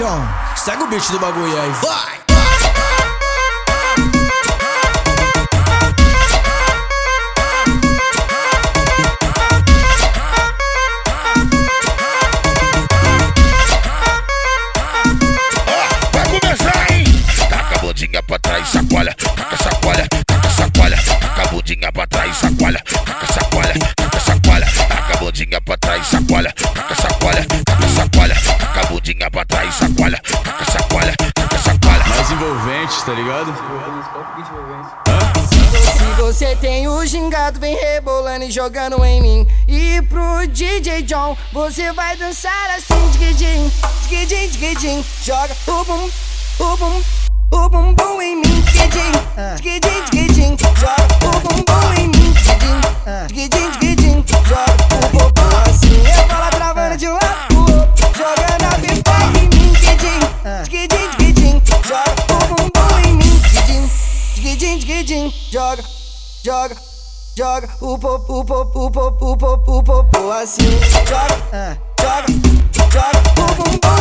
Segue o beat do bagulho aí, vai! Bundinha pra trás, sacola, taca sacola, taca sacola, taca a bundinha pra trás, sacola, tá ligado? Se você tem o gingado, vem rebolando e jogando em mim. E pro DJ John, você vai dançar assim, diguidim, diguidim, diguidim. Joga o bum, o bum, o bumbum em mim, diguidim, diguidim, diguidim. Joga joga, joga o popo, o popo, o popo, o assim. Joga, joga, joga o bumbum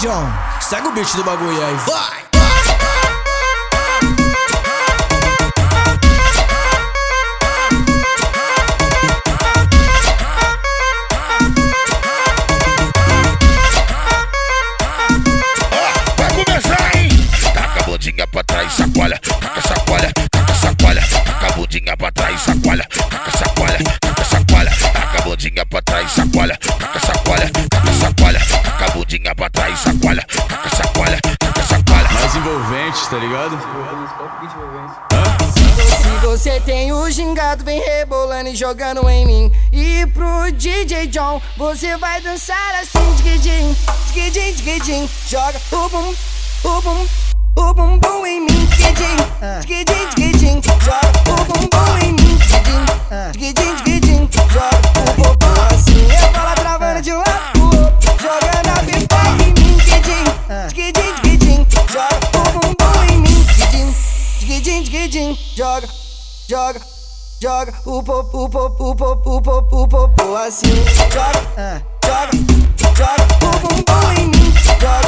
John? Segue o beat do bagulho aí, vai! Envolvente, tá ligado? Se você tem o gingado, vem rebolando e jogando em mim. E pro DJ John, você vai dançar assim, diguidim, diguidim, diguidim. Joga o bum, o bum, o bumbum em mim, diguidim, diguidim, diguidim. rapidinho, joga, joga, joga o popô, o popô, o popô, o popô, o popô assim, joga, ah, joga, joga o bumbum em mim, joga.